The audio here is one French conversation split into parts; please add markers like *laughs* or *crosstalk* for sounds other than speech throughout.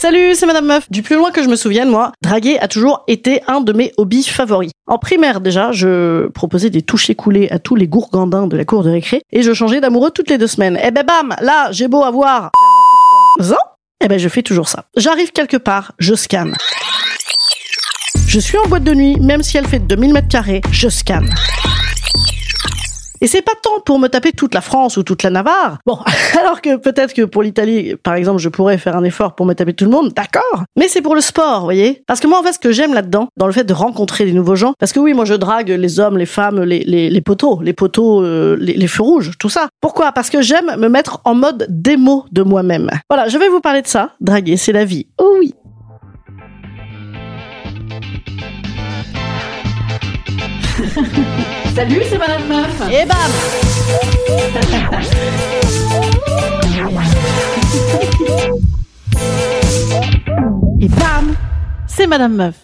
Salut, c'est Madame Meuf. Du plus loin que je me souvienne, moi, draguer a toujours été un de mes hobbies favoris. En primaire déjà, je proposais des touches écoulées à tous les gourgandins de la cour de récré et je changeais d'amoureux toutes les deux semaines. Eh ben bam, là, j'ai beau avoir... Zan Eh ben je fais toujours ça. J'arrive quelque part, je scanne. Je suis en boîte de nuit, même si elle fait 2000 mètres carrés, je scanne. Et c'est pas tant pour me taper toute la France ou toute la Navarre. Bon, *laughs* alors que peut-être que pour l'Italie, par exemple, je pourrais faire un effort pour me taper tout le monde, d'accord. Mais c'est pour le sport, vous voyez. Parce que moi, en fait, ce que j'aime là-dedans, dans le fait de rencontrer des nouveaux gens, parce que oui, moi, je drague les hommes, les femmes, les, les, les poteaux, les poteaux, euh, les, les feux rouges, tout ça. Pourquoi? Parce que j'aime me mettre en mode démo de moi-même. Voilà, je vais vous parler de ça. Draguer, c'est la vie. Oh oui. *laughs* Salut, c'est Madame Meuf. Et bam Et bam C'est Madame Meuf.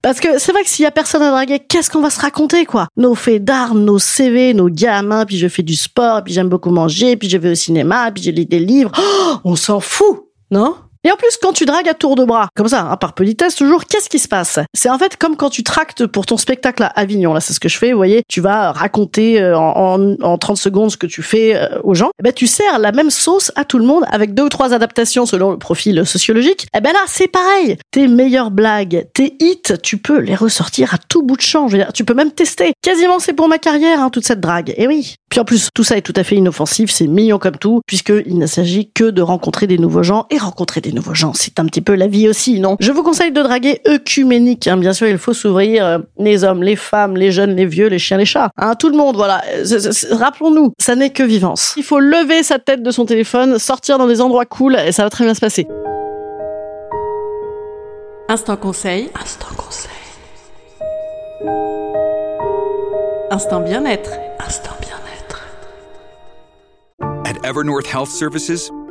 Parce que c'est vrai que s'il y a personne à draguer, qu'est-ce qu'on va se raconter, quoi? Nos faits d'armes, nos CV, nos gamins, puis je fais du sport, puis j'aime beaucoup manger, puis je vais au cinéma, puis je lis des livres. Oh, on s'en fout, non? Et en plus, quand tu dragues à tour de bras, comme ça, hein, par politesse toujours, qu'est-ce qui se passe? C'est en fait comme quand tu tractes pour ton spectacle à Avignon. Là, c'est ce que je fais. Vous voyez, tu vas raconter euh, en, en, en 30 secondes ce que tu fais euh, aux gens. Eh ben, tu sers la même sauce à tout le monde avec deux ou trois adaptations selon le profil sociologique. Eh ben là, c'est pareil. Tes meilleures blagues, tes hits, tu peux les ressortir à tout bout de champ. Je veux dire, tu peux même tester. Quasiment, c'est pour ma carrière, hein, toute cette drague. Et oui. Puis en plus, tout ça est tout à fait inoffensif. C'est mignon comme tout, puisqu'il ne s'agit que de rencontrer des nouveaux gens et rencontrer des nouveaux gens, c'est un petit peu la vie aussi, non? Je vous conseille de draguer œcuménique. Hein. Bien sûr, il faut s'ouvrir euh, les hommes, les femmes, les jeunes, les vieux, les chiens, les chats. Hein, tout le monde, voilà. Rappelons-nous, ça n'est que vivance. Il faut lever sa tête de son téléphone, sortir dans des endroits cool, et ça va très bien se passer. Instant conseil. Instant conseil. Instant bien-être. Instant bien-être. At Evernorth Health Services,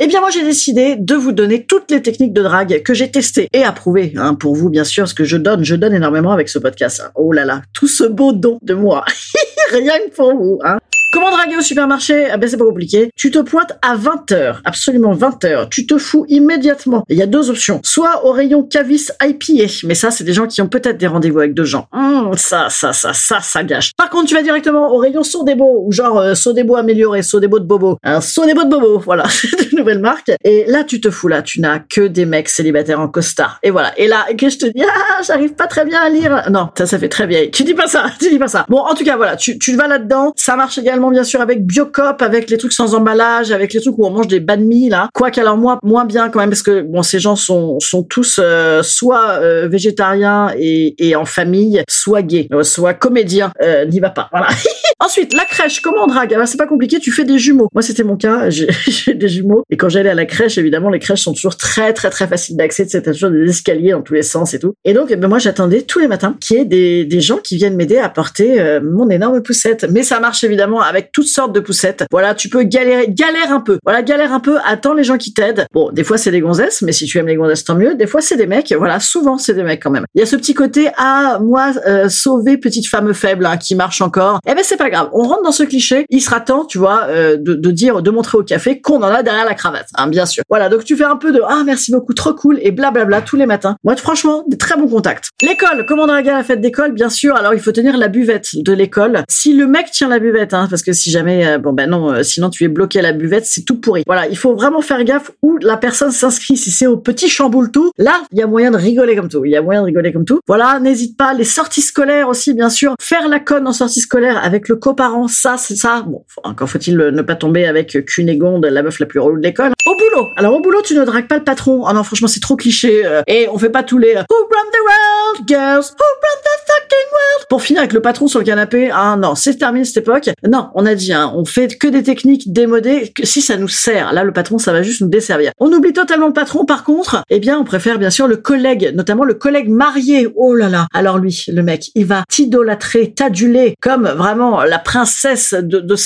Eh bien, moi, j'ai décidé de vous donner toutes les techniques de drague que j'ai testées et approuvées, hein, pour vous, bien sûr, ce que je donne, je donne énormément avec ce podcast. hein. Oh là là, tout ce beau don de moi. *laughs* Rien que pour vous, hein. Comment draguer au supermarché Ah ben c'est pas compliqué. Tu te pointes à 20h, absolument 20h. Tu te fous immédiatement. Il y a deux options. Soit au rayon Cavis IPA, mais ça c'est des gens qui ont peut-être des rendez-vous avec deux gens. Hum, ça, ça, ça, ça, ça gâche. Par contre, tu vas directement au rayon Sodebo, ou genre euh, Sodebo amélioré, Sodebo de Bobo. Un Sodebo de Bobo, voilà, *laughs* c'est une nouvelle marque. Et là, tu te fous là, tu n'as que des mecs célibataires en costard. Et voilà. Et là, que je te dis, ah, j'arrive pas très bien à lire. Non, ça, ça fait très vieille. Tu dis pas ça, *laughs* tu dis pas ça. Bon, en tout cas, voilà, tu, tu vas là-dedans. Ça marche également bien sûr avec Biocop, avec les trucs sans emballage, avec les trucs où on mange des banh mi là. Quoique alors moi moins bien quand même parce que bon ces gens sont sont tous euh, soit euh, végétariens et, et en famille, soit gays, euh, soit comédiens. Euh, N'y va pas. Voilà. *laughs* Ensuite, la crèche, comment on drague? Alors, c'est pas compliqué, tu fais des jumeaux. Moi, c'était mon cas, *laughs* j'ai des jumeaux. Et quand j'allais à la crèche, évidemment, les crèches sont toujours très, très, très faciles d'accès. T'as toujours des escaliers dans tous les sens et tout. Et donc, eh ben, moi, j'attendais tous les matins qu'il y ait des, des gens qui viennent m'aider à porter euh, mon énorme poussette. Mais ça marche évidemment avec toutes sortes de poussettes. Voilà, tu peux galérer, galère un peu. Voilà, galère un peu, attends les gens qui t'aident. Bon, des fois, c'est des gonzesses, mais si tu aimes les gonzesses, tant mieux. Des fois, c'est des mecs. Voilà, souvent, c'est des mecs quand même. Il y a ce petit côté, ah, moi, euh, sauver petite femme faible hein, qui marche encore. Eh ben, c'est pas grave. On rentre dans ce cliché. Il sera temps, tu vois, euh, de, de dire, de montrer au café qu'on en a derrière la cravate, hein, bien sûr. Voilà, donc tu fais un peu de, ah, merci beaucoup, trop cool, et blablabla tous les matins. Moi, franchement, des très bons contacts. L'école, comment draguer à la fête d'école? Bien sûr, alors il faut tenir la buvette de l'école. Si le mec tient la buvette, hein, que si jamais, euh, bon ben non, euh, sinon tu es bloqué à la buvette, c'est tout pourri. Voilà, il faut vraiment faire gaffe où la personne s'inscrit. Si c'est au petit chamboule tout, là, il y a moyen de rigoler comme tout. Il y a moyen de rigoler comme tout. Voilà, n'hésite pas. Les sorties scolaires aussi, bien sûr. Faire la conne en sortie scolaire avec le coparent, ça, c'est ça. Bon, encore faut-il ne pas tomber avec Cunégonde, la meuf la plus relou de l'école. Au boulot. Alors au boulot, tu ne dragues pas le patron. Oh non, franchement, c'est trop cliché. euh, Et on fait pas tous les euh, Who run the world, girls? Who run the fucking world? Pour finir avec le patron sur le canapé. Ah non, c'est terminé cette époque. Non, on a dit, hein, on fait que des techniques démodées. Que si ça nous sert, là, le patron, ça va juste nous desservir. On oublie totalement le patron. Par contre, eh bien, on préfère bien sûr le collègue, notamment le collègue marié. Oh là là. Alors lui, le mec, il va t'idolâtrer, t'aduler comme vraiment la princesse de, de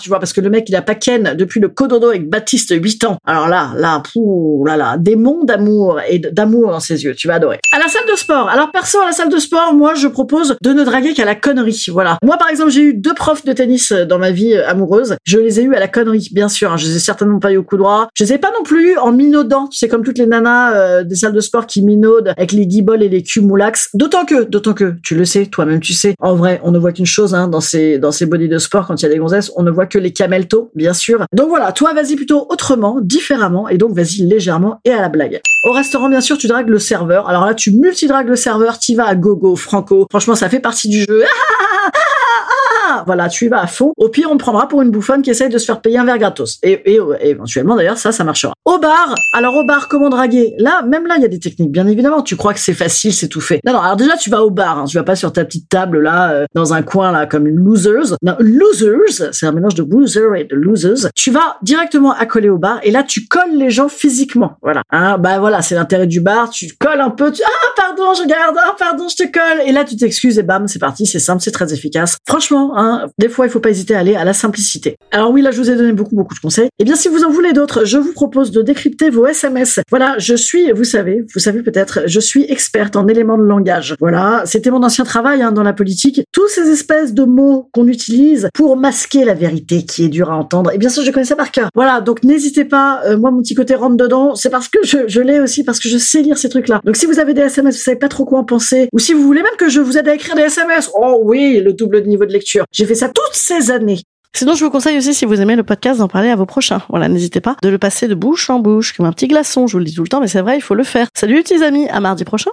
tu vois, parce que le mec, il a pas ken depuis le cododo avec Baptiste 8 ans. Alors là, là, pouh, là, là, des monts d'amour et d'amour dans ses yeux. Tu vas adorer. À la salle de sport. Alors perso, à la salle de sport, moi, je propose de ne draguer qu'à la connerie. Voilà. Moi, par exemple, j'ai eu deux profs de tennis dans ma vie euh, amoureuse. Je les ai eus à la connerie, bien sûr. hein. Je les ai certainement pas eu au coup droit. Je les ai pas non plus en minaudant. Sais, comme toutes les nanas euh, des salles de sport qui minaudent avec les guiboles et les cumulax. D'autant que, d'autant que, tu le sais, toi-même, tu sais. En vrai, on ne voit qu'une chose, hein, dans ces, dans ces bodies de sport, quand il y a des gonzesses, on ne voit que les cameltos, bien sûr. Donc voilà, toi, vas-y plutôt autrement, différemment, et donc vas-y légèrement et à la blague. Au restaurant, bien sûr, tu dragues le serveur. Alors là, tu multidragues le serveur, t'y vas à gogo, franco. Franchement, ça fait partie du jeu. *laughs* Voilà, tu y vas à fond. Au pire, on te prendra pour une bouffonne qui essaye de se faire payer un verre gratos. Et, et, éventuellement, d'ailleurs, ça, ça marchera. Au bar, alors au bar, comment draguer? Là, même là, il y a des techniques, bien évidemment. Tu crois que c'est facile, c'est tout fait. Non, non, alors déjà, tu vas au bar. Hein. Tu vas pas sur ta petite table, là, euh, dans un coin, là, comme une loseuse. Non, losers, c'est un mélange de loser et de losers. Tu vas directement accoler au bar et là, tu colles les gens physiquement. Voilà. Hein, bah voilà, c'est l'intérêt du bar. Tu colles un peu. Tu... Ah, pardon, je garde. Ah, pardon, je te colle. Et là, tu t'excuses et bam, c'est parti. C'est simple, c'est très efficace. Franchement, hein, des fois, il faut pas hésiter à aller à la simplicité. Alors oui, là, je vous ai donné beaucoup, beaucoup de conseils. Eh bien, si vous en voulez d'autres, je vous propose de décrypter vos SMS. Voilà, je suis, vous savez, vous savez peut-être, je suis experte en éléments de langage. Voilà, c'était mon ancien travail hein, dans la politique. Tous ces espèces de mots qu'on utilise pour masquer la vérité qui est dure à entendre. Et bien sûr, je connais ça par cœur. Voilà, donc n'hésitez pas. euh, moi, mon petit côté rentre dedans, c'est parce que je, je l'ai aussi, parce que je sais lire ces trucs-là. Donc si vous avez des SMS, vous savez pas trop quoi en penser, ou si vous voulez même que je vous aide à écrire des SMS, oh oui, le double niveau de lecture. J'ai fait ça toutes ces années. Sinon, je vous conseille aussi, si vous aimez le podcast, d'en parler à vos prochains. Voilà, n'hésitez pas de le passer de bouche en bouche, comme un petit glaçon. Je vous le dis tout le temps, mais c'est vrai, il faut le faire. Salut, petits amis, à mardi prochain.